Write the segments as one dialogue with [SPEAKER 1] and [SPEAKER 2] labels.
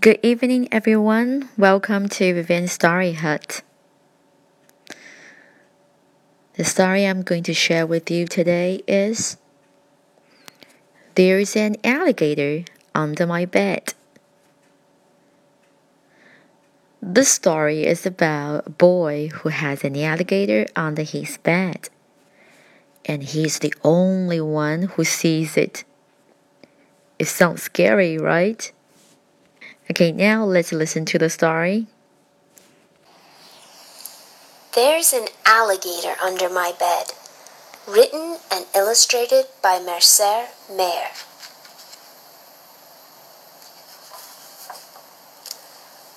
[SPEAKER 1] Good evening, everyone. Welcome to Vivian's Story Hut. The story I'm going to share with you today is There's an alligator under my bed. This story is about a boy who has an alligator under his bed, and he's the only one who sees it. It sounds scary, right? Okay, now let's listen to the story.
[SPEAKER 2] There's an alligator under my bed. Written and illustrated by Mercer Mayer.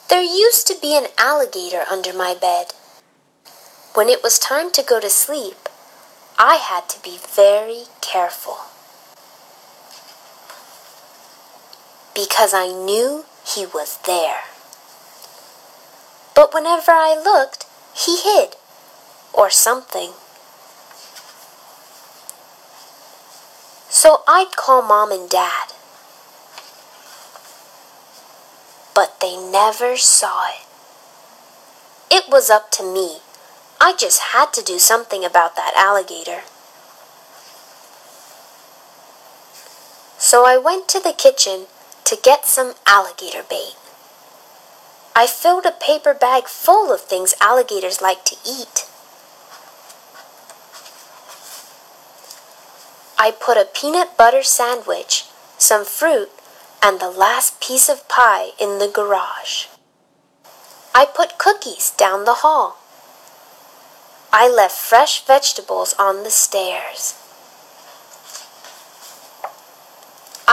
[SPEAKER 2] There used to be an alligator under my bed. When it was time to go to sleep, I had to be very careful. Because I knew he was there. But whenever I looked, he hid, or something. So I'd call mom and dad. But they never saw it. It was up to me. I just had to do something about that alligator. So I went to the kitchen to get some alligator bait. I filled a paper bag full of things alligators like to eat. I put a peanut butter sandwich, some fruit, and the last piece of pie in the garage. I put cookies down the hall. I left fresh vegetables on the stairs.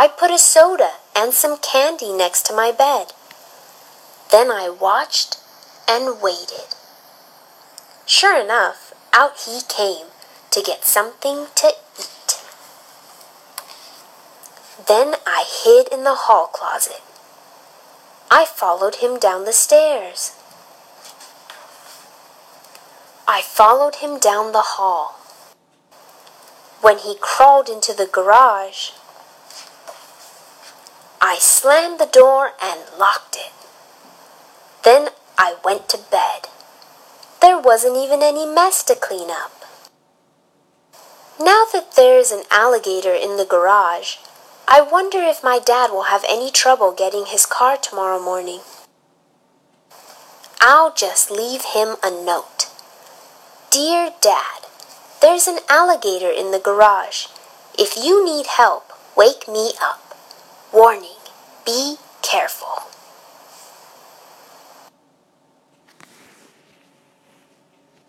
[SPEAKER 2] I put a soda and some candy next to my bed. Then I watched and waited. Sure enough, out he came to get something to eat. Then I hid in the hall closet. I followed him down the stairs. I followed him down the hall. When he crawled into the garage, I slammed the door and locked it. Then I went to bed. There wasn't even any mess to clean up. Now that there's an alligator in the garage, I wonder if my dad will have any trouble getting his car tomorrow morning. I'll just leave him a note. Dear Dad, there's an alligator in the garage. If you need help, wake me up. Warning, be careful.